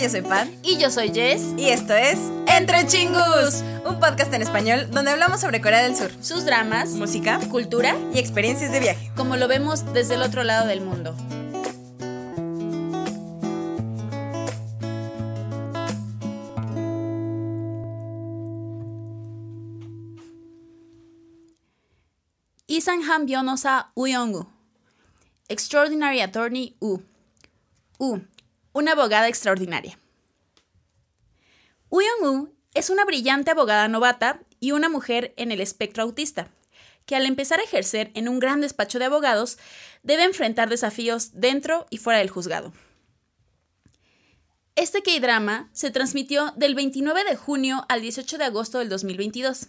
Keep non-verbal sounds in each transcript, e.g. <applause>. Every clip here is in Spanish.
yo soy Pat. Y yo soy Jess. Y esto es Entre Chingus, un podcast en español donde hablamos sobre Corea del Sur, Sus dramas, música cultura, y experiencias de viaje. como lo vemos desde el otro lado del mundo. Isangham Byonosa Uyongu. Extraordinary Attorney U. U. Una abogada extraordinaria. Uyong-u es una brillante abogada novata y una mujer en el espectro autista, que al empezar a ejercer en un gran despacho de abogados debe enfrentar desafíos dentro y fuera del juzgado. Este K-drama se transmitió del 29 de junio al 18 de agosto del 2022.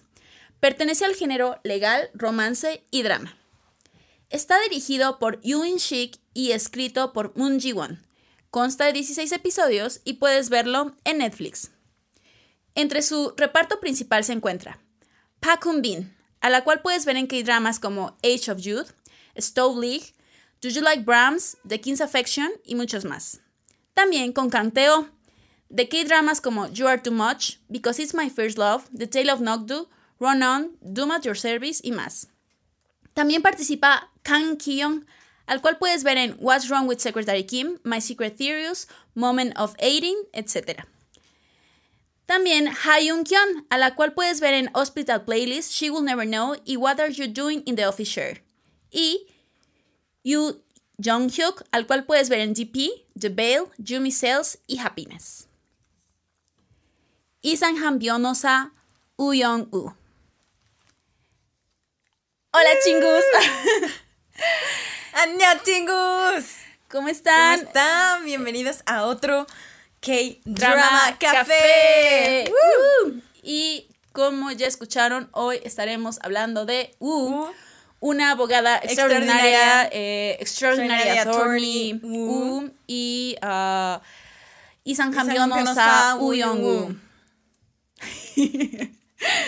Pertenece al género legal, romance y drama. Está dirigido por Yoon Shik y escrito por Moon Ji-won. Consta de 16 episodios y puedes verlo en Netflix. Entre su reparto principal se encuentra Park Hoon Bin, a la cual puedes ver en K-dramas como Age of Youth, Stove League, Do You Like Brahms, The King's Affection y muchos más. También con Kang de K-dramas como You Are Too Much, Because It's My First Love, The Tale of Nokdu, Run On, Doom at Your Service y más. También participa Kang Kyung, al cual puedes ver en What's Wrong with Secretary Kim, My Secret Theories, Moment of Aiding, etc. También Ha-Yoon Kyun, a la cual puedes ver en Hospital Playlist, She Will Never Know y What Are You Doing in the Office Share. Y Yu Jong-hyuk, al cual puedes ver en GP, The Veil, Yumi Sales y Happiness. Isangham Byonosa Uyong-u. Hola chingus. ¡Aña, Chingus! ¿Cómo ¿Cómo están? están? Bienvenidos a otro K-Drama Drama Café. Uh. Y como ya escucharon, hoy estaremos hablando de U, Uh. una abogada Extraordinaria. extraordinaria, eh, attorney, U, U. y uh, Isan Sa Uyong-u. Uyong-u.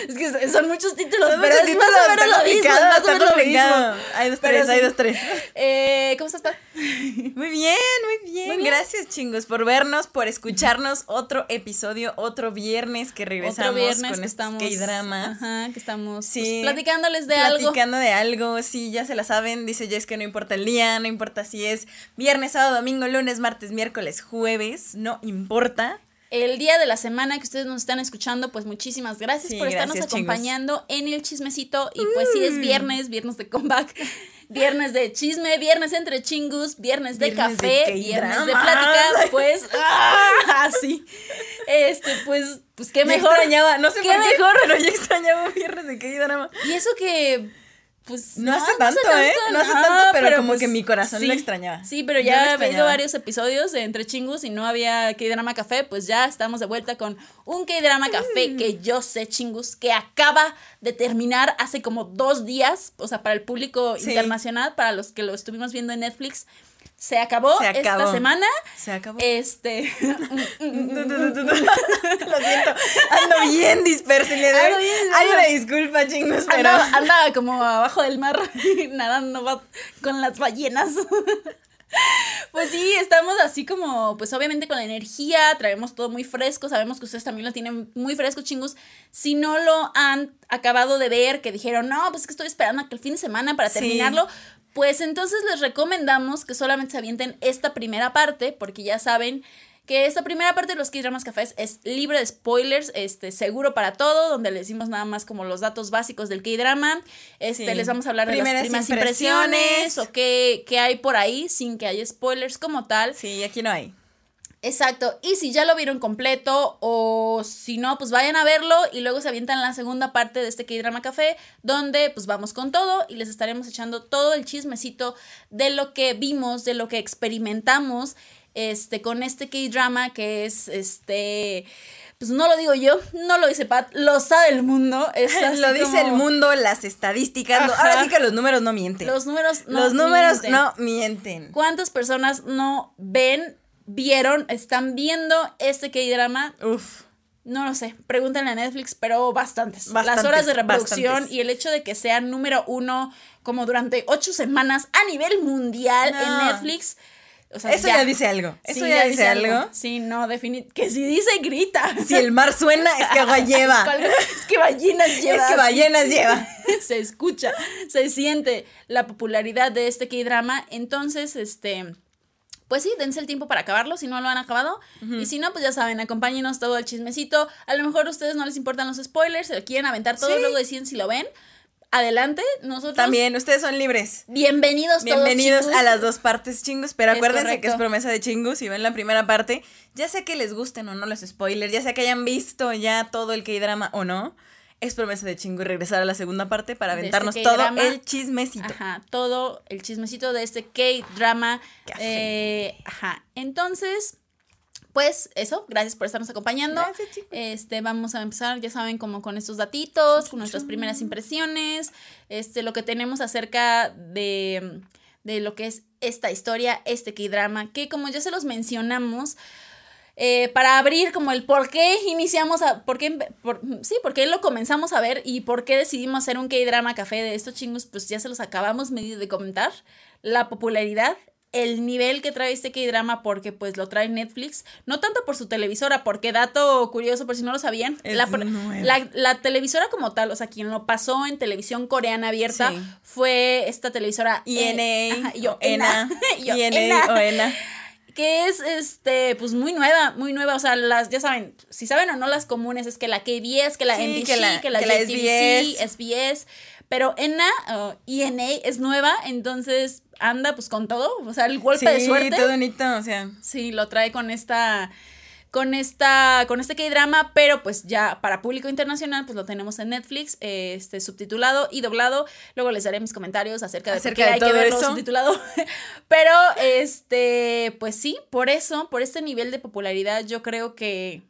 Es que son muchos títulos, Son pero muchos es más o títulos, menos lo mismo. más o está menos lo complicado. mismo. Hay dos, Pero tres, hay sí. dos, tres. Eh, ¿Cómo estás, Pat? <laughs> Muy bien, muy bien. Muy bien. Gracias, chingos, por vernos, por escucharnos. Otro episodio, otro viernes que regresamos Otro viernes con que estos estamos, K-dramas. ajá, que estamos Sí. pues, platicándoles de algo. Platicando de algo, sí, ya se la saben, dice Jess que no importa el día, no importa si es viernes, sábado, domingo, lunes, martes, miércoles, jueves, no importa. El día de la semana que ustedes nos están escuchando, pues muchísimas gracias Sí, por estarnos gracias, chingos. acompañando en el chismecito. Y pues sí es viernes, viernes de comeback, viernes de chisme, viernes entre chingus, viernes de Viernes de café, viernes de plática, pues <laughs> ¡ah! sí. Este, pues, pues qué Ya mejor. extrañaba, no sé qué por qué, mejor. pero ya extrañaba un viernes de K-drama. Y eso que pues No hace tanto, ¿eh? No hace tanto, pero como que mi corazón lo extrañaba. Sí, pero ya lo ha habido varios episodios de Entre Chingus y no había K-Drama Café, pues ya estamos de vuelta con un K-Drama Mm. Café que yo sé, Chingus, que acaba de terminar hace como dos días, o sea, para el público Sí. internacional, para los que lo estuvimos viendo en Netflix. Se acabó, Se esta semana. Se acabó. Este. <laughs> Lo siento, ando bien dispersa. le doy- Hay una disculpa, chingos, pero... Andaba, andaba como abajo del mar <laughs> nadando va- con las ballenas. <laughs> Pues sí, estamos así como, pues obviamente con la energía, traemos todo muy fresco, sabemos que ustedes también lo tienen muy fresco, chingus. Si no lo han acabado de ver, que dijeron, no, pues es que estoy esperando a que el fin de semana para Sí. Pues entonces les recomendamos que solamente se avienten esta primera parte, porque ya saben que esta primera parte de los K-Dramas Cafés es libre de spoilers, este, seguro para todo, donde les decimos nada más como los datos básicos del K-Drama. Este, Sí. les vamos a hablar de Primeras las primeras impresiones. impresiones, o qué, qué hay por ahí, sin que haya spoilers como tal. Sí, aquí no hay. Exacto. Y si ya lo vieron completo o si no, pues vayan a verlo y luego se avientan la segunda parte de este K-Drama Café, donde pues vamos con todo y les estaremos echando todo el chismecito de lo que vimos, de lo que experimentamos este con este K-Drama que es este pues no lo digo yo, no lo dice Pat, lo sabe el mundo. <laughs> Es Lo dice el mundo, las estadísticas. lo- ahora sí que los números no mienten. Los números no los números mienten. no mienten. ¿Cuántas personas no ven, vieron, están viendo este K-drama? Uf. No lo sé, pregúntenle a Netflix, pero bastantes. Las Bastantes, horas de reproducción bastantes. y el hecho de que sea número uno como durante ocho semanas a nivel mundial No. en Netflix. O sea, Eso ya, dice algo. Eso Sí, ya, dice algo. Sí, no, definitivamente. Que si dice, grita. Si el mar suena, es que agua <laughs> lleva. ¿Cuál- Es que ballenas lleva. Es que ballenas lleva. <laughs> se escucha, se siente la popularidad de este K-drama. Entonces, este. Pues sí, dense el tiempo para acabarlo si no lo han acabado. Y si no, pues ya saben, acompáñenos todo el chismecito. A lo mejor a ustedes no les importan los spoilers, se lo quieren aventar todo, Sí. luego deciden si lo ven. Adelante, nosotros. También, ustedes son libres. Bienvenidos, Bienvenidos todos. a las dos partes chingus, pero Es acuérdense que es promesa de chingus y ven la primera parte, ya sea que les gusten o no los spoilers, ya sea que hayan visto ya todo el K-drama o no, es promesa de chingo y regresar a la segunda parte para este aventarnos todo el chismecito. Ajá, todo el chismecito de este K-drama. Eh, ajá. Entonces, pues eso, gracias por estarnos acompañando. Gracias, chicos. Este, vamos a empezar, ya saben, como con estos datitos, con nuestras primeras impresiones, este, lo que tenemos acerca de, de lo que es esta historia, este K-drama, que como ya se los mencionamos, eh, para abrir como el por qué iniciamos a, por qué, por- sí, por qué lo comenzamos a ver y por qué decidimos hacer un K-drama café de estos chingos, pues ya se los acabamos medio de comentar, la popularidad, el nivel que trae este K-drama porque pues lo trae Netflix, no tanto por su televisora, porque dato curioso por si no lo sabían, la, la, la televisora como tal, o sea, quien lo pasó en televisión coreana abierta Sí. fue esta televisora INA, eh, ajá, yo, ENA, <laughs> yo, INA ENA o ENA. Que es este pues muy nueva, muy nueva, o sea, las ya saben, si saben o no las comunes es que la KBS, que la Sí, NBC, que la- que la, que la JTBC, SBS, pero ENA o ENA es nueva, entonces anda pues con todo, o sea, el golpe de Sí, suerte. todo bonito, o sea, Sí, lo trae con esta con esta con este K-drama, pero pues ya para público internacional pues lo tenemos en Netflix, eh, este subtitulado y doblado. Luego les daré mis comentarios acerca de Acerca por qué de hay todo que verlo eso. subtitulado. <laughs> pero este, pues sí, por eso, por este nivel de popularidad, yo creo que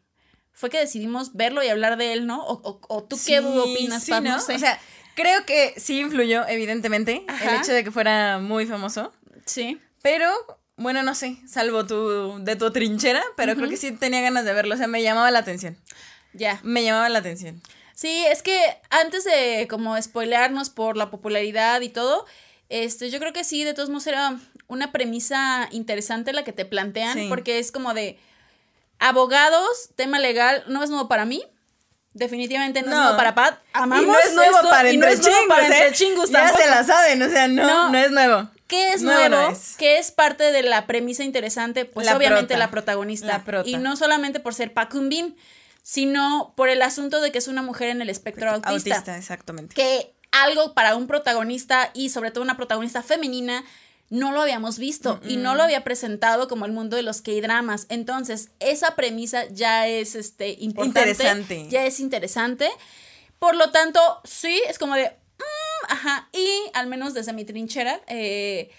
fue que decidimos verlo y hablar de él, ¿no? O, o- o tú qué opinas, sí, Pab? ¿no? No sé. O sea, creo que sí influyó, evidentemente, Ajá. el hecho de que fuera muy famoso. sí. Pero, bueno, no sé, salvo tu, de tu trinchera, pero creo que sí tenía ganas de verlo. O sea, me llamaba la atención. Ya. Me llamaba la atención. Sí, es que antes de como spoilearnos por la popularidad y todo, este, yo creo que sí, de todos modos era una premisa interesante la que te plantean, Sí. porque es como de abogados, tema legal, no es nuevo para mí. Definitivamente no, es nuevo para Pat. Amamos y no es nuevo esto, para y no es nuevo para Ya se la saben, o sea, no, No. no, es nuevo. ¿Qué es Nuevo nuevo? es. ¿Qué es parte de la premisa interesante? Pues La obviamente prota. la protagonista. La prota. Y no solamente por ser Park Bin, sino por el asunto de que es una mujer en el espectro autista. Autista, exactamente. Que algo para un protagonista y sobre todo una protagonista femenina no lo habíamos visto y no lo había presentado como el mundo de los K-dramas. Entonces, esa premisa ya es este importante, Interesante. ya es interesante. Por lo tanto, sí, es como de ajá, y al menos desde mi trinchera eh,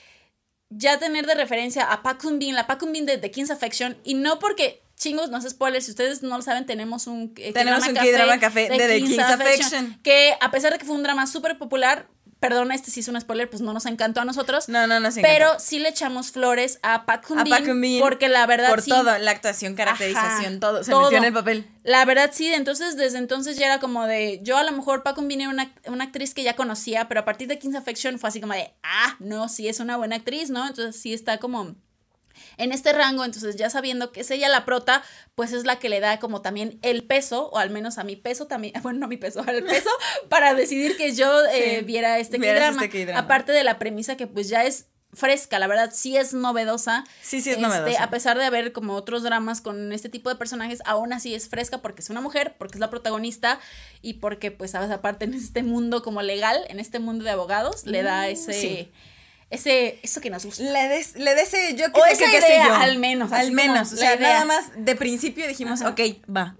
ya tener de referencia a Park Kun Bin, la Park Kun Bin de The King's Affection y no porque chingos, no es spoiler, si ustedes no lo saben, tenemos un eh, Tenemos un K-drama café de The King's Affection. que a pesar de que fue un drama súper popular, perdón, este sí es un spoiler, pues no nos encantó a nosotros. No, no, no Pero sí le echamos flores a Park A Bin, Park Kun Bin, porque la verdad Por sí, todo, la actuación, caracterización, Ajá, todo. Se todo. metió en el papel. la verdad sí, entonces desde entonces ya era como de, yo a lo mejor Park Bin era una, una actriz que ya conocía, pero a partir de King's Affection fue así como de, ah, no, sí es una buena actriz, ¿no? Entonces sí está como en este rango, entonces ya sabiendo que es ella la prota, pues es la que le da como también el peso, o al menos a mi peso también, <laughs> bueno, no mi peso, al peso, <laughs> para decidir que yo eh, Sí, viera este K-drama. este. Aparte de la premisa que pues ya es fresca, la verdad sí es novedosa. Sí, sí es Este, novedosa. A pesar de haber como otros dramas con este tipo de personajes, aún así es fresca porque es una mujer, porque es la protagonista y porque pues sabes, aparte en este mundo como legal, en este mundo de abogados, le da Mm, ese... sí. Ese, eso que nos gusta. Le des, le ese yo que O sé esa que qué sé idea, yo. al menos, Al menos. O sea, idea. nada más de principio dijimos, Ajá. ok, va.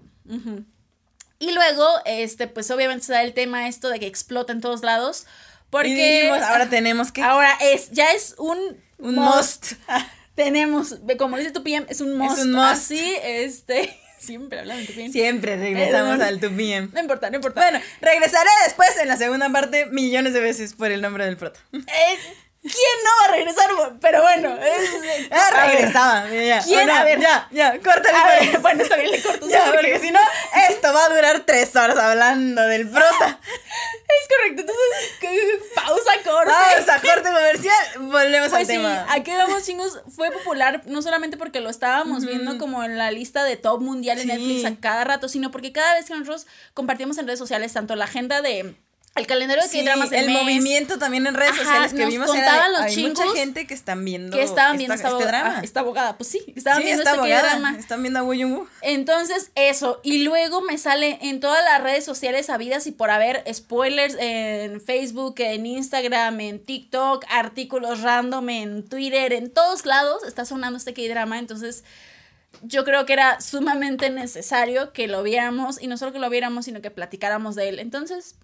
Y luego, este, pues obviamente se da el tema esto de que explota en todos lados. Porque y dijimos, ahora tenemos que. ahora es, ya es un, Un must. <laughs> Tenemos, como dice tu PM, es un must. un must. Así, este, <laughs> siempre hablando en tu PM. Siempre regresamos Eh, al 2 PM. No importa, no importa. Bueno, regresaré después en la segunda parte millones de veces por el nombre del prota. Eh, ¿quién no va a regresar? Pero bueno, <laughs> es- Ah, regresaba. Ya, ¿Quién? A ver. Ya, ya, córtale. A ver, bueno, está bien, le corto. <laughs> Ya, sí, porque si no, esto va a durar tres horas hablando del <laughs> prota. Es correcto, entonces, pausa, corte. Vamos a corte comercial. volvemos al Pues sí, tema. aquí vamos chingos fue popular no solamente porque lo estábamos viendo como en la lista de top mundial en Sí. Netflix a cada rato, sino porque cada vez que nosotros compartimos en redes sociales tanto la agenda de el calendario de Sí, K-dramas el mes, movimiento también en redes Ajá, sociales que nos vimos era contaban de- los hay mucha gente que están viendo que estaban viendo esta- esta, este abogada, drama. esta abogada, pues sí, estaban sí, viendo este abogada. Están viendo a Woo. Entonces, eso. Y luego me sale en todas las redes sociales habidas y por haber spoilers en Facebook, en Instagram, en TikTok, artículos random en Twitter, en todos lados está sonando este K-drama. Entonces, yo creo que era sumamente necesario que lo viéramos y no solo que lo viéramos, sino que platicáramos de él. Entonces,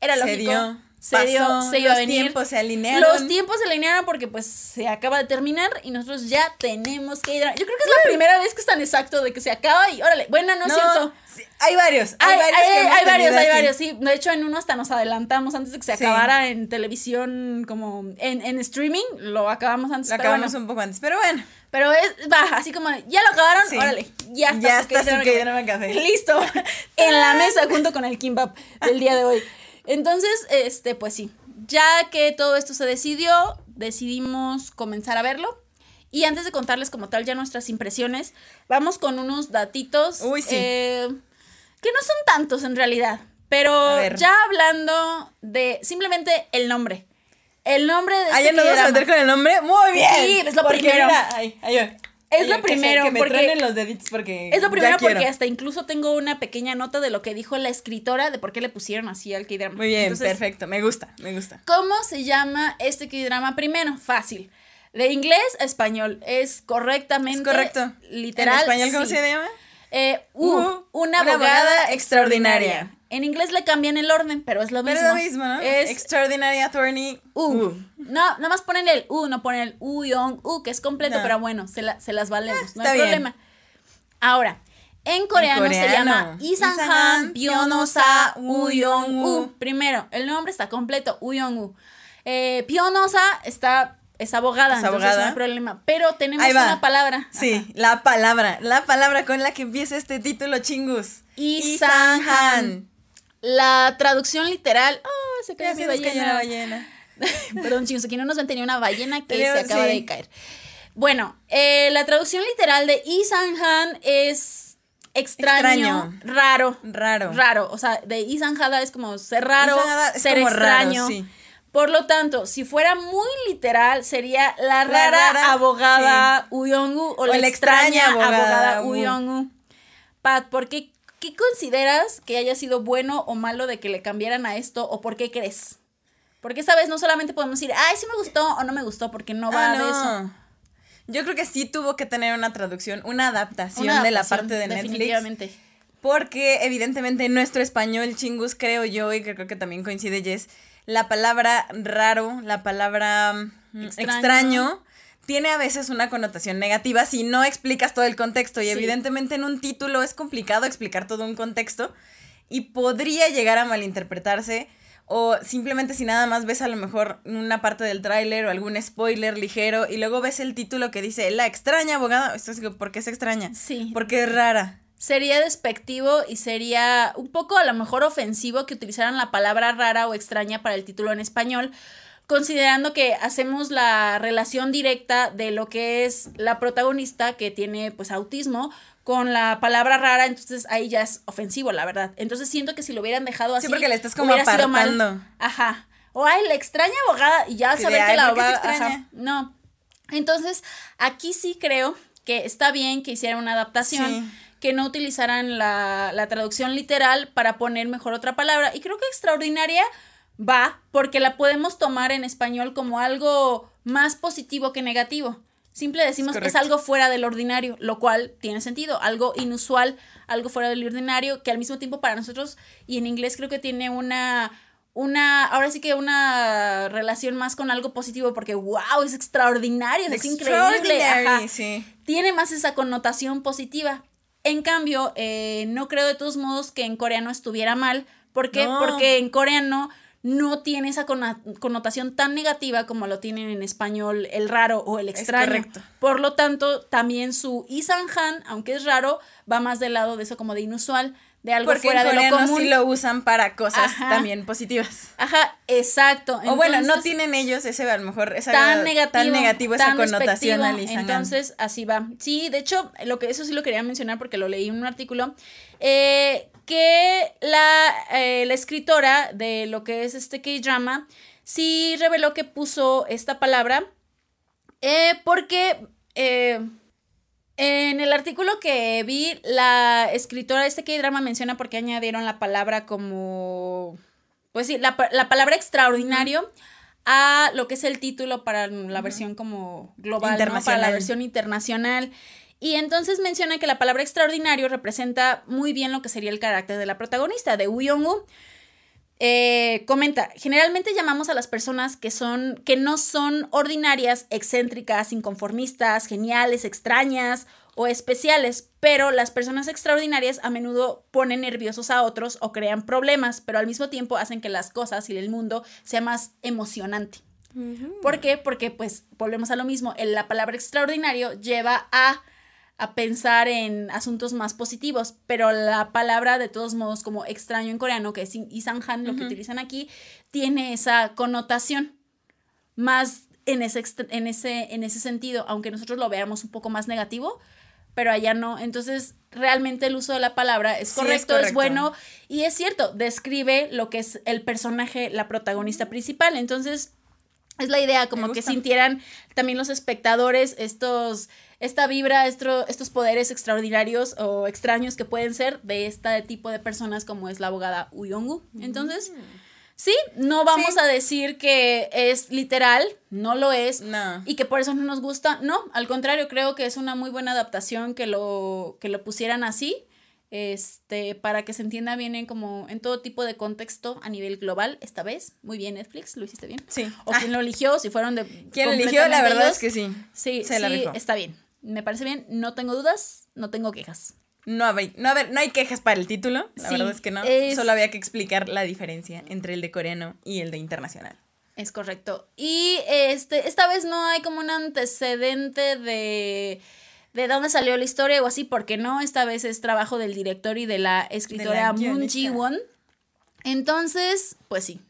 era Se lógico. dio, se pasó, dio, se iba a los venir. tiempos se alinearon. Los tiempos se alinearon porque pues se acaba de terminar y nosotros ya tenemos que ir. a- Yo creo que es la primera vez que es tan exacto de que se acaba y órale. Bueno, no es cierto. sí, hay varios. Hay, Hay, varios, hay- que varios, hay así. varios, sí. De hecho, en uno hasta nos adelantamos antes de que se Sí. acabara en televisión, como en, en streaming, lo acabamos antes. Lo acabamos bueno. un poco antes, pero bueno. Pero es, va, así como, ya lo acabaron, Sí. órale, ya está. Ya está su K-drama K-drama café. Listo, <laughs> en la mesa junto con el kimbap del día de hoy. Entonces, este, pues sí, ya que todo esto se decidió, decidimos comenzar a verlo. Y antes de contarles como tal ya nuestras impresiones, vamos con unos datitos. Uy, sí. eh, que no son tantos en realidad. Pero ya hablando de simplemente el nombre. El nombre de Ah, este ya nos vamos a meter con el nombre. Muy bien. Sí, es lo Porque primero. mira, ay, ay, ay. Es lo primero, Que me porque- los deditos porque. Es lo primero porque hasta incluso tengo una pequeña nota de lo que dijo la escritora de por qué le pusieron así al K-drama. Muy bien, Entonces, perfecto. Me gusta, me gusta. ¿Cómo se llama este K-drama primero? Fácil. De inglés a español. Es correctamente. Es correcto. Literal. ¿En español cómo sí. se llama? Eh, una, una abogada, abogada extraordinaria. extraordinaria. En inglés le cambian el orden, pero es lo Pero mismo. es lo mismo, ¿no? Es Extraordinary Attorney. U. U. No, nada más ponen el U, no ponen el U, U, que es completo, No. pero bueno, se, la- se las valemos, no está hay bien. problema. Ahora, en coreano, se coreano. llama Isanhan Pyonosa Uyong U. Primero, el nombre está completo, Uyong U. Eh, Pyonosa está, es abogada, Es entonces abogada. no hay problema. Pero tenemos una palabra. Sí, la palabra. La palabra con la que empieza este título, chingus. Isanhan. La traducción literal. Oh, se cayó mi ballena. la ballena. <laughs> Perdón, chicos, aquí no nos ven, tenía una ballena que se acaba sí. de caer. Bueno, eh, la traducción literal de Isanhan es extraño, Extraño. raro. Raro. Raro. O sea, de Isanhada es como ser raro, es ser raro, extraño. sí. Por lo tanto, si fuera muy literal, sería la La rara, abogada Uyongu o, la extraña, abogada, Wu. Uyongu. Pat, ¿por qué, qué consideras que haya sido bueno o malo de que le cambiaran a esto o por qué crees? Porque esta vez no solamente podemos decir, ay, sí me gustó o no me gustó, porque no va Ah, de eso. Yo creo que sí tuvo que tener una traducción, una adaptación, Una de la parte de Netflix. Definitivamente. Porque evidentemente en nuestro español chingus, creo yo, y que creo que también coincide Jess, la palabra raro, la palabra mm, Extraño. extraño. Tiene a veces una connotación negativa si no explicas todo el contexto. Y Sí. evidentemente en un título es complicado explicar todo un contexto y podría llegar a malinterpretarse. O simplemente si nada más ves a lo mejor una parte del tráiler o algún spoiler ligero y luego ves el título que dice La extraña abogada. Esto es, ¿Por qué es extraña? Sí. Porque es rara. Sería despectivo y sería un poco a lo mejor ofensivo que utilizaran la palabra rara o extraña para el título en español, considerando que hacemos la relación directa de lo que es la protagonista que tiene pues autismo con la palabra rara, entonces ahí ya es ofensivo, la verdad. Entonces siento que si lo hubieran dejado así, Sí, porque le estás como hubiera sido mal. apartando. Ajá. O ay, la extraña abogada y ya Sí, saber que "Ay, la ¿por qué es abogada, extraña?" ajá, no. Entonces, aquí sí creo que está bien que hicieran una adaptación, Sí. que no utilizaran la, la traducción literal para poner mejor otra palabra. Y creo que extraordinaria va porque la podemos tomar en español como algo más positivo que negativo. Simple decimos es, correcto. algo fuera del ordinario, lo cual tiene sentido, algo inusual, algo fuera del ordinario, que al mismo tiempo para nosotros, y en inglés creo que tiene una, una, ahora sí que una relación más con algo positivo, porque wow, es extraordinario, es increíble. Ajá sí. tiene más esa connotación positiva. En cambio, eh, no creo de todos modos que en coreano estuviera mal. ¿Por qué? No. Porque en coreano no tiene esa connotación tan negativa como lo tienen en español el raro o el extraño. correcto. Por lo tanto, también su Isanhan, aunque es raro, va más del lado de eso como de inusual. de algo fuera de lo común. sí lo usan para cosas también positivas. Ajá, exacto. o bueno, no tienen ellos ese, a lo mejor, esa, tan negativo, tan negativo esa connotación al Entonces, así va. Sí, de hecho, lo que eso sí lo quería mencionar porque lo leí en un artículo, eh, que la, eh, la escritora de lo que es este K-drama sí reveló que puso esta palabra eh, porque en el artículo que vi, la escritora de este K-drama menciona por qué añadieron la palabra como. Pues sí, la, palabra extraordinario a lo que es el título para la versión como global, para la versión internacional. Y entonces menciona que la palabra extraordinario representa muy bien lo que sería el carácter de la protagonista, de Young-woo. Eh, comenta, generalmente llamamos a las personas que son, que no son ordinarias, excéntricas, inconformistas, geniales, extrañas o especiales, pero las personas extraordinarias a menudo ponen nerviosos a otros o crean problemas, pero al mismo tiempo hacen que las cosas y el mundo sea más emocionante. ¿Por qué? Porque pues volvemos a lo mismo, la palabra extraordinario lleva a a pensar en asuntos más positivos, pero la palabra de todos modos como extraño en coreano, que es isanhan, lo que utilizan aquí, tiene esa connotación más en ese, en, ese, en ese sentido, aunque nosotros lo veamos un poco más negativo, pero allá no. Entonces, realmente el uso de la palabra es correcto, es, bueno y es cierto, describe lo que es el personaje, la protagonista principal. Entonces, es la idea, como que sintieran también los espectadores estos esta vibra, estos poderes extraordinarios o extraños que pueden ser de este tipo de personas como es la abogada Uyongu. Entonces, sí, no vamos a decir que es literal, no lo es, y que por eso no nos gusta, no, al contrario, creo que es una muy buena adaptación que lo, que lo pusieran así este, para que se entienda bien en como en todo tipo de contexto a nivel global, esta vez. Muy bien, Netflix, lo hiciste bien. Sí. O quién lo eligió, si fueron de. ¿Quién lo eligió? La verdad es que sí. Sí, sí, está bien me parece bien, no tengo dudas, no tengo quejas. No hay, no, ver, no hay quejas para el título, la verdad es que no. Solo había que explicar la diferencia entre el de coreano y el de internacional. Es correcto. Y este, esta vez no hay como un antecedente de, de dónde salió la historia o así, porque no, esta vez es trabajo del director y de la escritora Moon Ji-won. Entonces, pues sí,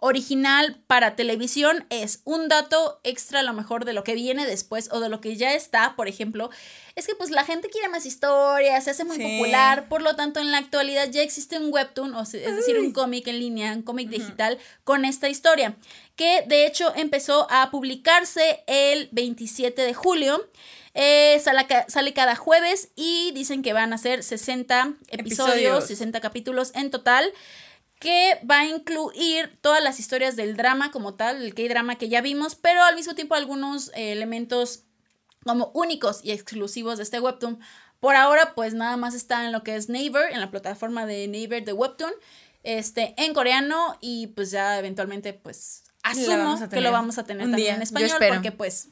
original para televisión es un dato extra a lo mejor de lo que viene después o de lo que ya está, por ejemplo, es que pues la gente quiere más historias, se hace muy popular, por lo tanto en la actualidad ya existe un webtoon, o es decir, un cómic en línea, un cómic digital con esta historia, que de hecho empezó a publicarse el 27 de julio. Eh, sale, cada jueves y dicen que van a ser 60 episodios. 60 capítulos en total que va a incluir todas las historias del drama como tal, el K-drama que ya vimos, pero al mismo tiempo algunos eh, elementos como únicos y exclusivos de este webtoon. Por ahora, pues nada más está en lo que es Naver, en la plataforma de Naver de webtoon, este, en coreano y pues ya eventualmente pues asumo que lo vamos a tener también en español porque pues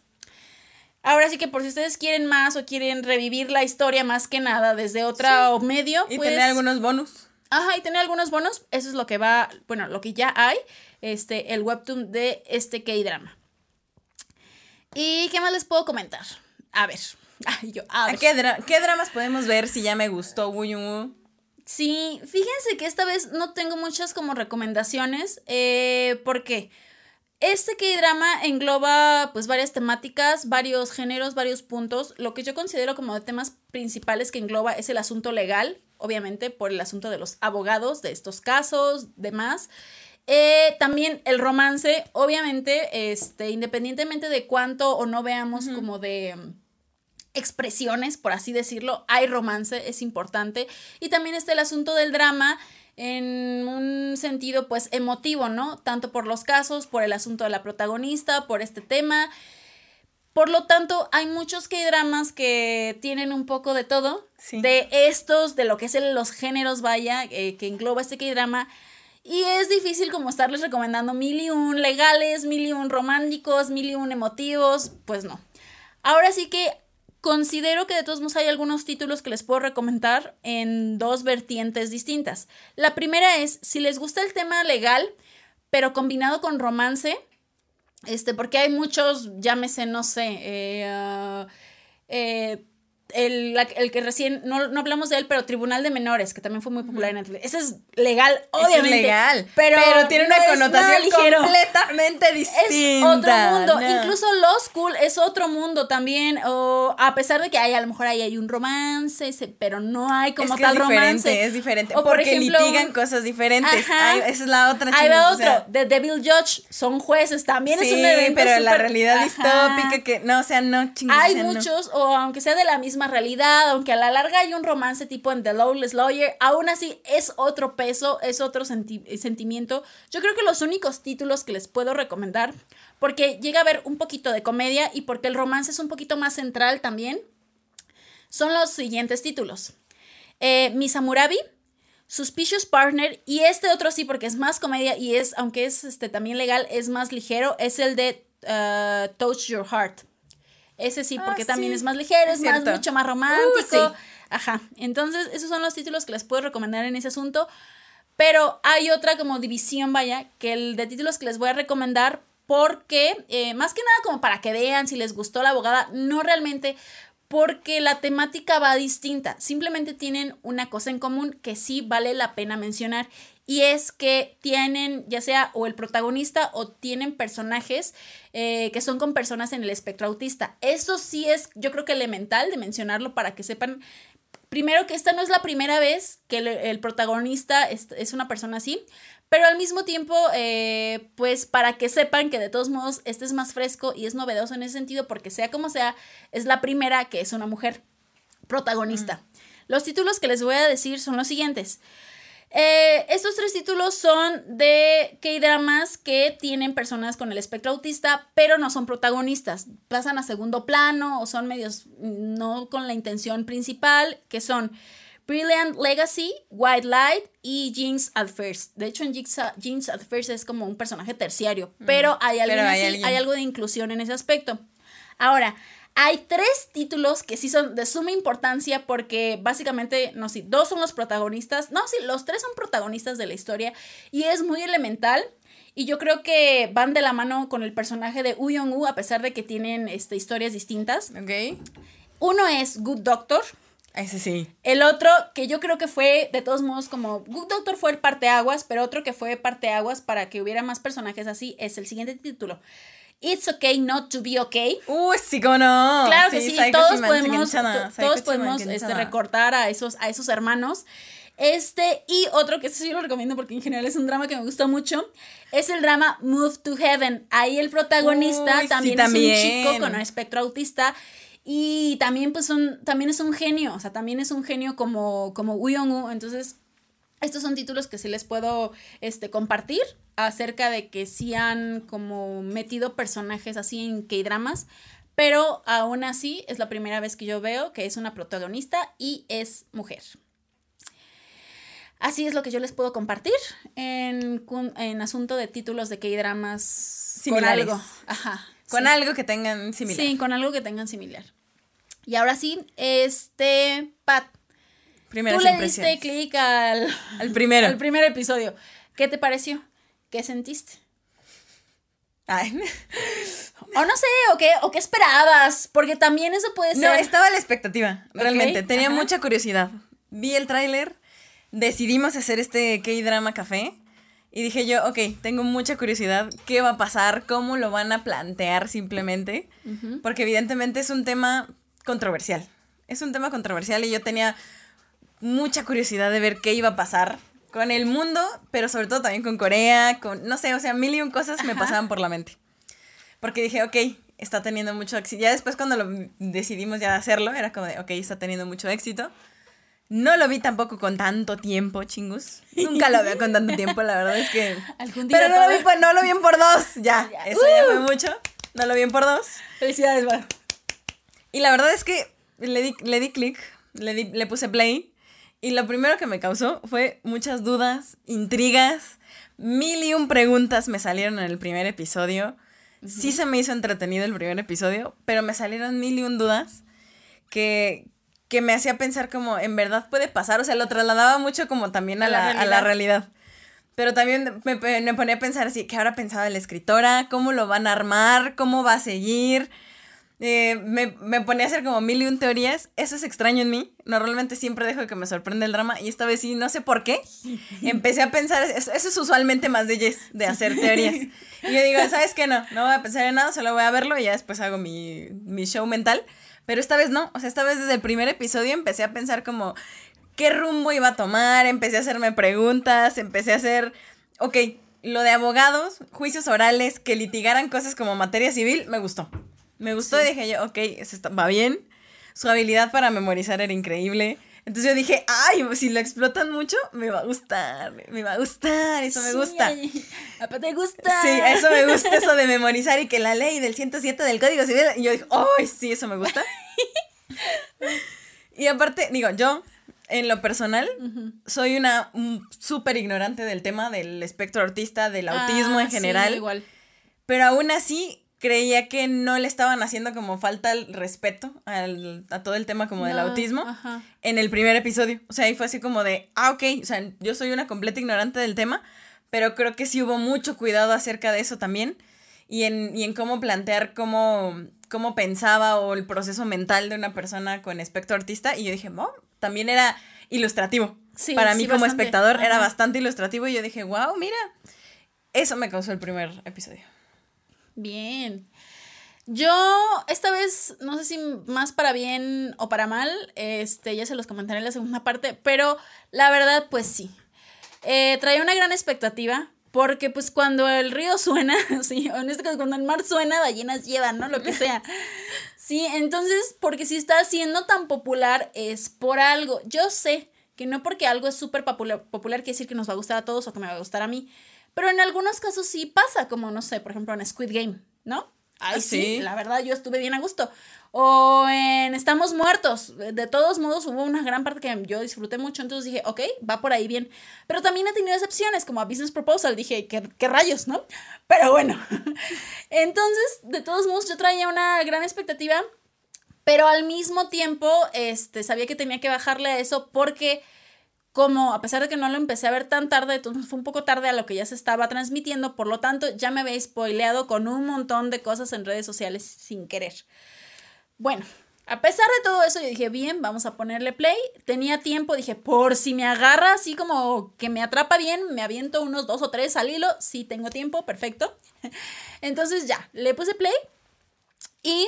Ahora sí que por si ustedes quieren más o quieren revivir la historia más que nada desde otro medio, y tener pues algunos bonus. Ajá, y tener algunos bonos. Eso es lo que va, bueno, lo que ya hay, este, el webtoon de este K-drama. ¿Y qué más les puedo comentar? A ver. <laughs> Ay, yo, a ver. ¿Qué, dramas podemos ver si ya me gustó Woo Sí, fíjense que esta vez no tengo muchas como recomendaciones. Eh, ¿Por qué? Este K-drama engloba pues varias temáticas, varios géneros, varios puntos. Lo que yo considero como de temas principales que engloba es el asunto legal, obviamente por el asunto de los abogados de estos casos, demás. Eh, también el romance, obviamente, este, independientemente de cuánto o no veamos como de mm, expresiones, por así decirlo, hay romance, es importante. Y también está el asunto del drama en un sentido pues emotivo, ¿no? Tanto por los casos, por el asunto de la protagonista, por este tema. Por lo tanto, hay muchos K-dramas que tienen un poco de todo. De estos, de lo que es los géneros, vaya, eh, que engloba este K-drama. Y es difícil como estarles recomendando mil y un legales, mil y un románticos, mil y un emotivos. Pues no. Ahora sí que considero que de todos modos hay algunos títulos que les puedo recomendar en dos vertientes distintas. La primera es, si les gusta el tema legal, pero combinado con romance, este, porque hay muchos, llámese, no sé, eh, ah, eh, el, la- el que recién, no, no hablamos de él, pero Tribunal de Menores, que también fue muy popular en Netflix. Ese es legal, obviamente. es legal. Pero, tiene no una es connotación ligero. completamente Es distinta. otro mundo. no. Incluso Law School es otro mundo también. O a pesar de que hay, a lo mejor ahí hay un romance, pero no hay como es que tal es diferente, romance. es diferente. O, por porque ejemplo, litigan cosas diferentes. Ajá. Esa es la otra Ahí va otro. sea, The Devil Judge son jueces. También es un evento. pero la realidad Ajá. distópica que no, o sea, no chingos. Hay o sea, no. muchos, o aunque sea de la misma realidad, aunque a la larga hay un romance tipo en The Lawless Lawyer, aún así es otro peso, es otro senti- eh, sentimiento. Yo creo que los únicos títulos que les puedo recomendar, porque llega a haber un poquito de comedia y porque el romance es un poquito más central también, son los siguientes títulos. Eh, Miss Hammurabi, Suspicious Partner y este otro sí porque es más comedia y es, aunque es este, también legal, es más ligero, es el de uh, Touch Your Heart. Ese sí, Ah, porque también sí, es más ligero, es es, más, mucho más romántico. Uh, sí. Ajá. Entonces, esos son los títulos que les puedo recomendar en ese asunto. Pero hay otra como división, vaya, que el de títulos que les voy a recomendar porque, eh, más que nada como para que vean si les gustó la abogada, no realmente, porque la temática va distinta. Simplemente tienen una cosa en común que sí vale la pena mencionar y es que tienen ya sea o el protagonista o tienen personajes eh, que son con personas en el espectro autista. Eso sí es yo creo que elemental de mencionarlo para que sepan primero que esta no es la primera vez que el, el protagonista es, es una persona así, pero al mismo tiempo, eh, pues para que sepan que de todos modos este es más fresco y es novedoso en ese sentido, porque sea como sea, es la primera que es una mujer protagonista. Los títulos que les voy a decir son los siguientes. Eh, estos tres títulos son de K-dramas que tienen personas con el espectro autista, pero no son protagonistas. Pasan a segundo plano o son medios no con la intención principal, que son Brilliant Legacy, White Light y Jinx at First. De hecho, en Jinx, Jinx at First es como un personaje terciario, pero hay, alguien Mm, pero hay así, hay algo de inclusión en ese aspecto. Ahora, hay tres títulos que sí son de suma importancia porque básicamente, no sé, dos son los protagonistas, no, sí, los tres son protagonistas de la historia y es muy elemental. Y yo creo que van de la mano con el personaje de Woo Young-woo a pesar de que tienen este, historias distintas. Ok. Uno es Good Doctor, Ese sí. el otro, que yo creo que fue, de todos modos, como Good Doctor fue el parteaguas, pero otro que fue parteaguas para que hubiera más personajes así, es el siguiente título. It's okay not to be okay. Uy, sí, cómo no. Claro que sí, todos podemos, todos podemos este, recortar a esos, a esos hermanos. Este, y otro que este sí lo recomiendo porque en general es un drama que me gusta mucho, es el drama Move to Heaven. Ahí el protagonista Uy, sí, también, también. es un chico con un espectro autista y también pues un, también es un genio, o sea, también es un genio como, como Woo Young-woo, entonces estos son títulos que sí les puedo este, compartir acerca de que sí han como metido personajes así en K-dramas, pero aún así es la primera vez que yo veo que es una protagonista y es mujer. Así es lo que yo les puedo compartir en, en asunto de títulos de K-dramas con algo. Ajá. Con sí. algo que tengan similar. Sí, con algo que tengan similar. Y ahora sí, este, Pat, Primeras tú le diste clic al, Al primero. <laughs> al primer episodio. ¿Qué te pareció? ¿Qué sentiste? Ay. O no sé, o qué, o qué esperabas, porque también eso puede ser. No, estaba a la expectativa, realmente. Tenía ajá. mucha curiosidad. Vi el tráiler, decidimos hacer este K-Drama Café y dije yo, ok, tengo mucha curiosidad. ¿Qué va a pasar? ¿Cómo lo van a plantear simplemente? Porque evidentemente es un tema controversial. Es un tema controversial y yo tenía mucha curiosidad de ver qué iba a pasar con el mundo, pero sobre todo también con Corea, con, no sé, o sea, mil y un cosas me Ajá. pasaban por la mente. Porque dije, ok, está teniendo mucho éxito. Ya después cuando lo decidimos ya hacerlo, era como de, ok, está teniendo mucho éxito. No lo vi tampoco con tanto tiempo, chingus. Nunca lo veo con tanto tiempo, la verdad es que... <laughs> Algún día Pero no lo, vi, no lo vi en por dos, ya. Ya. Eso ya ¡Uh! fue mucho. No lo vi en por dos. Felicidades, Val. Y la verdad es que le di, le di clic, le, di- le puse play. Y lo primero que me causó fue muchas dudas, intrigas, mil y un preguntas me salieron en el primer episodio. Sí se me hizo entretenido el primer episodio, pero me salieron mil y un dudas que, que me hacía pensar como en verdad puede pasar. O sea, lo trasladaba mucho como también a, A la la, a la realidad. realidad. Pero también me, me ponía a pensar así, ¿qué habrá pensado la escritora? ¿Cómo lo van a armar? ¿Cómo va a seguir? Eh, me, me ponía a hacer como mil y un teorías. Eso es extraño en mí. Normalmente siempre dejo que me sorprenda el drama. Y esta vez sí, no sé por qué. <laughs> Empecé a pensar, eso, es usualmente más de Jess, de hacer teorías. <laughs> Y yo digo, ¿sabes qué? No, no voy a pensar en nada, solo voy a verlo y ya después hago mi, mi show mental. Pero esta vez no. O sea, esta vez desde el primer episodio empecé a pensar como qué rumbo iba a tomar. Empecé a hacerme preguntas. Empecé a hacer, ok, lo de abogados, juicios orales, que litigaran cosas como materia civil, me gustó. Me gustó y dije yo, ok, está, va bien. Su habilidad para memorizar era increíble. Entonces yo dije, ay, si lo explotan mucho, me va a gustar, me va a gustar, eso me gusta. ¿Te gusta? Sí, eso me gusta, eso de memorizar y que la ley del 107 del Código Civil, y yo dije, ay, sí, eso me gusta. <laughs> y aparte, digo, yo, en lo personal, soy una súper ignorante del tema del espectro autista, del autismo en ah, general. igual. Pero aún así, creía que no le estaban haciendo como falta el respeto al, a todo el tema como del autismo en el primer episodio. O sea, ahí fue así como de, ah, ok, o sea, yo soy una completa ignorante del tema, pero creo que sí hubo mucho cuidado acerca de eso también y en, y en cómo plantear cómo, cómo pensaba o el proceso mental de una persona con espectro artista. Y yo dije, wow, también era ilustrativo. Sí, Para mí como espectador era bastante ilustrativo y yo dije, wow, mira, eso me causó el primer episodio. Bien. Yo esta vez, no sé si más para bien o para mal, este, ya se los comentaré en la segunda parte, pero la verdad, pues sí. Eh, traía una gran expectativa, porque pues cuando el río suena, <laughs> sí, en este caso cuando el mar suena, ballenas llevan, ¿no? Lo que sea. <laughs> Sí, entonces, porque si está siendo tan popular es por algo. Yo sé que no porque algo es súper popular, popular quiere decir que nos va a gustar a todos o que me va a gustar a mí. Pero en algunos casos sí pasa, como no sé, por ejemplo en Squid Game, ¿no? Ahí ah, sí, la verdad yo estuve bien a gusto. O en Estamos Muertos. De todos modos hubo una gran parte que yo disfruté mucho, entonces dije, ok, va por ahí bien. Pero también he tenido excepciones, como a Business Proposal, dije, ¿qué, qué rayos, no? Pero bueno. <laughs> entonces, de todos modos, yo traía una gran expectativa, pero al mismo tiempo, este, sabía que tenía que bajarle a eso porque como a pesar de que no lo empecé a ver tan tarde, entonces fue un poco tarde a lo que ya se estaba transmitiendo, por lo tanto ya me había spoileado con un montón de cosas en redes sociales sin querer. Bueno, a pesar de todo eso, yo dije, bien, vamos a ponerle play. Tenía tiempo, dije, por si me agarra así como que me atrapa bien, me aviento unos dos o tres al hilo. Sí, tengo tiempo, perfecto. <laughs> Entonces ya, le puse play y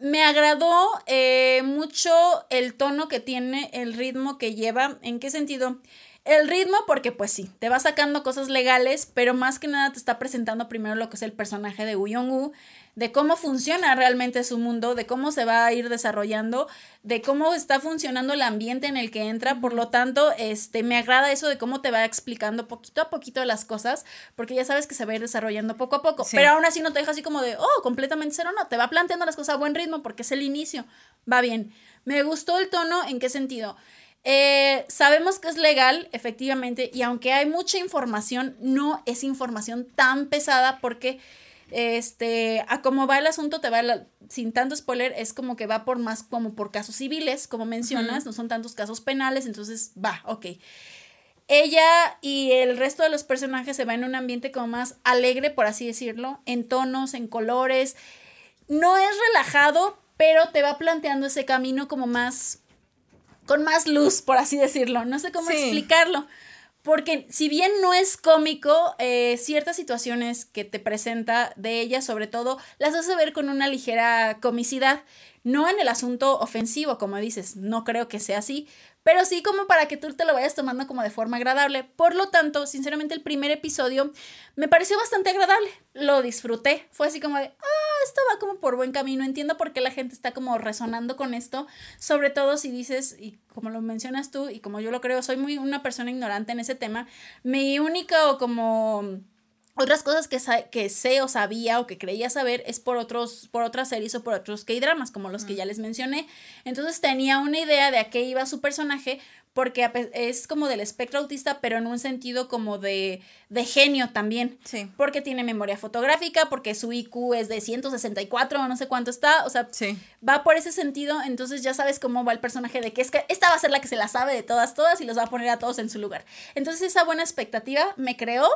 me agradó eh, mucho el tono que tiene, el ritmo que lleva. ¿En qué sentido? El ritmo, porque pues sí, te va sacando cosas legales, pero más que nada te está presentando primero lo que es el personaje de Woo Young-woo, de cómo funciona realmente su mundo, de cómo se va a ir desarrollando, de cómo está funcionando el ambiente en el que entra. Por lo tanto, este, me agrada eso de cómo te va explicando poquito a poquito las cosas, porque ya sabes que se va a ir desarrollando poco a poco. Pero aún así no te deja así como de, oh, completamente cero, no, te va planteando las cosas a buen ritmo porque es el inicio. Va bien. Me gustó el tono, ¿en qué sentido? Eh, sabemos que es legal, efectivamente, y aunque hay mucha información, no es información tan pesada porque este, a cómo va el asunto, te va sin tanto spoiler, es como que va por más como por casos civiles, como mencionas, no son tantos casos penales, entonces va, ok. Ella y el resto de los personajes se va en un ambiente como más alegre, por así decirlo, en tonos, en colores. No es relajado, pero te va planteando ese camino como más, con más luz, por así decirlo. No sé cómo explicarlo. Porque si bien no es cómico, eh, ciertas situaciones que te presenta de ella, sobre todo, las hace ver con una ligera comicidad. No en el asunto ofensivo, como dices, no creo que sea así, pero sí como para que tú te lo vayas tomando como de forma agradable. Por lo tanto, sinceramente el primer episodio me pareció bastante agradable, lo disfruté, fue así como de, ah, esto va como por buen camino, entiendo por qué la gente está como resonando con esto, sobre todo si dices, y como lo mencionas tú, y como yo lo creo, soy muy una persona ignorante en ese tema, mi única o como otras cosas que, que sé o sabía o que creía saber es por otros, por otras series o por otros K-dramas, como los que ya les mencioné. Entonces tenía una idea de a qué iba su personaje, porque es como del espectro autista, pero en un sentido como de, de genio también. Sí. Porque tiene memoria fotográfica, porque su IQ es de 164 o no sé cuánto está. O sea, va por ese sentido. Entonces ya sabes cómo va el personaje de que es que esta va a ser la que se la sabe de todas, todas y los va a poner a todos en su lugar. Entonces esa buena expectativa me creó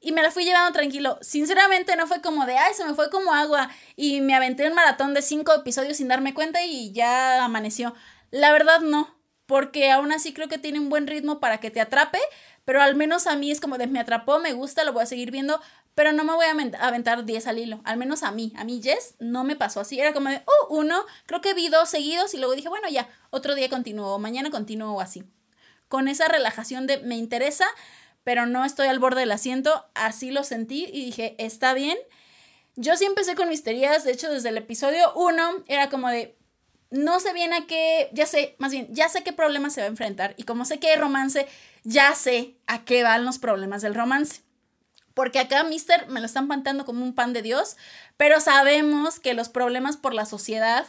y me la fui llevando tranquilo. Sinceramente no fue como de, ay, se me fue como agua y me aventé un maratón de cinco episodios sin darme cuenta y ya amaneció. La verdad no, porque aún así creo que tiene un buen ritmo para que te atrape, pero al menos a mí es como de me atrapó, me gusta, lo voy a seguir viendo, pero no me voy a aventar 10 al hilo, al menos a mí, a mí Jess no me pasó así, era como de, uh, uno, creo que vi dos seguidos y luego dije, bueno, ya, otro día continúo, mañana continúo así. Con esa relajación de me interesa, pero no estoy al borde del asiento, así lo sentí y dije, está bien. Yo sí empecé con misterias, de hecho desde el episodio 1 era como de, no sé bien a qué, ya sé, más bien, ya sé qué problema se va a enfrentar y como sé que hay romance, ya sé a qué van los problemas del romance. Porque acá Mister me lo están pantando como un pan de Dios, pero sabemos que los problemas por la sociedad,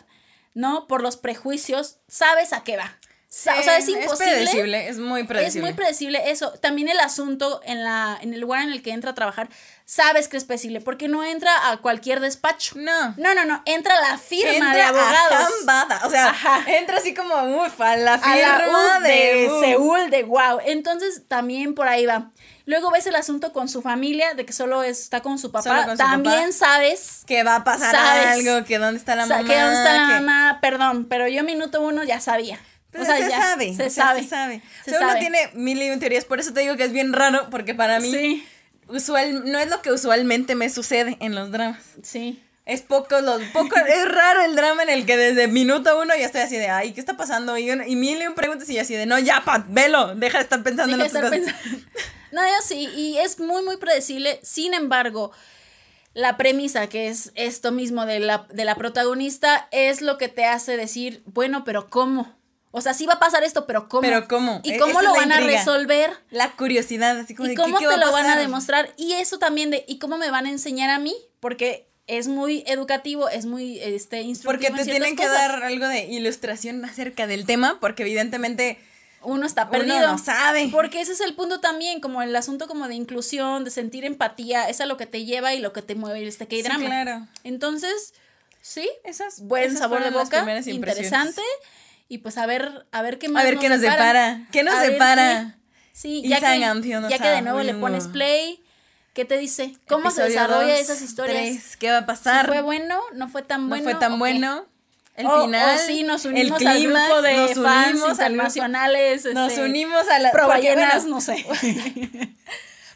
¿no? Por los prejuicios, sabes a qué va. O sea, es imposible. Es predecible, es muy predecible. Es muy predecible eso. También el asunto en, la, en el lugar en el que entra a trabajar sabes que es posible, porque no entra a cualquier despacho. No. No, no, no, entra a la firma de abogados. A o sea, entra así como, uff, a la firma de, Seúl, de wow. Entonces, también por ahí va. Luego ves el asunto con su familia, de que solo está con su papá. También sabes que va a pasar algo, que dónde está la mamá. Que dónde está la mamá, perdón, pero yo minuto uno ya sabía. O sea, se, ya, sabe, se, sabe, se sabe. Se sabe. Uno tiene mil y un teorías, por eso te digo que es bien raro, porque para mí sí usual, no es lo que usualmente me sucede en los dramas. Sí. Es poco, los, poco, <laughs> es raro el drama en el que desde minuto uno ya estoy así de, ay, ¿qué está pasando? Y, y mil y un preguntas y yo así de, no, ya, pa, velo, deja de estar pensando en otras cosas. <laughs> No, yo sí, y es muy, muy predecible. Sin embargo, la premisa, que es esto mismo de la, de la protagonista, es lo que te hace decir, bueno, pero ¿cómo? O sea, sí va a pasar esto, pero ¿cómo? Pero ¿cómo? ¿Y e-, cómo lo van a resolver? La curiosidad, así como ¿Y cómo te lo van a demostrar? Y eso también de, ¿y cómo me van a enseñar a mí? Porque es muy educativo, es muy este, instructivo. Porque te tienen que dar algo de ilustración acerca del tema, porque evidentemente uno está perdido. Uno no sabe. Porque ese es el punto también, como el asunto como de inclusión, de sentir empatía, es a lo que te lleva y lo que te mueve este K-drama. Sí, claro. Entonces, sí, esas, buen sabor de boca, interesante. Y pues a ver, a ver qué más. A ver qué nos depara. ¿Qué nos depara? Sí, ya que, ya que de nuevo le pones play. ¿Qué te dice? ¿Cómo se desarrolla esas historias? ¿Qué va a pasar? ¿Fue bueno? ¿No fue tan bueno? ¿No fue tan bueno? El final. sí, nos unimos el clima, al grupo de nos fans internacionales. nos este, unimos a la. Proballenas, no sé. <laughs>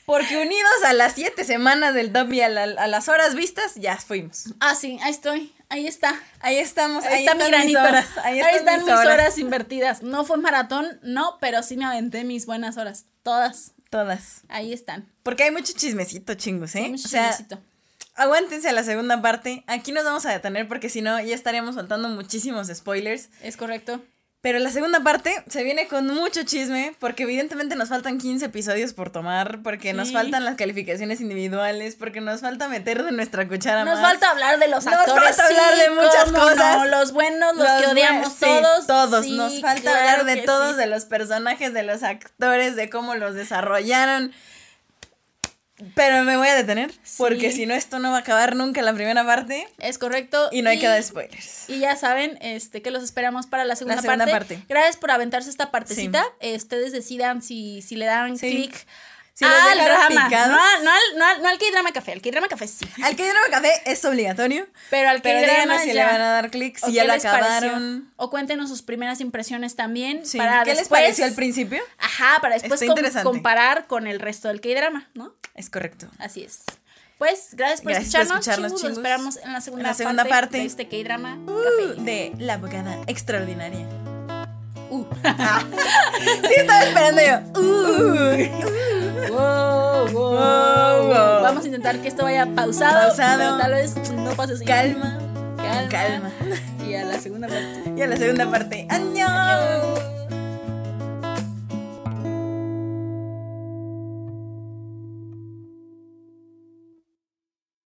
Porque unidos a las siete semanas del dub y a, a, las horas vistas, ya fuimos. Ah, sí, ahí estoy. Ahí está. Ahí estamos. Ahí, está mi granito. Ahí, están, mis, horas. invertidas. No fue maratón, no, pero sí me aventé mis buenas horas. Todas. Todas. Ahí están. Porque hay mucho chismecito, chingos, ¿eh? mucho chismecito. Aguántense a la segunda parte. Aquí nos vamos a detener porque si no, ya estaríamos soltando muchísimos spoilers. Es correcto. Pero la segunda parte se viene con mucho chisme, porque evidentemente nos faltan 15 episodios por tomar, porque nos faltan las calificaciones individuales, porque nos falta meter de nuestra cuchara nos falta hablar de los actores. Nos falta hablar de muchas cosas. los buenos, los, que odiamos, todos. todos. nos falta hablar de todos, de los personajes, de los actores, de cómo los desarrollaron. Pero me voy a detener, porque si no, esto no va a acabar nunca la primera parte. Es correcto. Y no hay que dar spoilers. Y ya saben, este, que los esperamos para la segunda, parte. Gracias por aventarse esta partecita. ustedes decidan si, si le dan clic si ah, drama. No, no, al, no, al, no al K-Drama Café, al K-Drama Café sí. Al K-Drama Café es obligatorio. Pero al K-Drama si le van a dar clic, si ya lo acabaron. O cuéntenos sus primeras impresiones también. Sí. Para ¿Qué les pareció al principio? Ajá, para después comparar con el resto del K-Drama, ¿no? Es correcto. Así es. Pues, gracias por escucharnos. Por Lo esperamos en la segunda, la segunda parte, de este K-Drama uh. De La Abogada Extraordinaria. Uh. <laughs> sí, estaba esperando yo. Uh. Vamos a intentar que esto vaya pausado. Pausado. tal vez no pase así. Calma. Calma. Y a la segunda parte. Y a la segunda parte. ¡Año!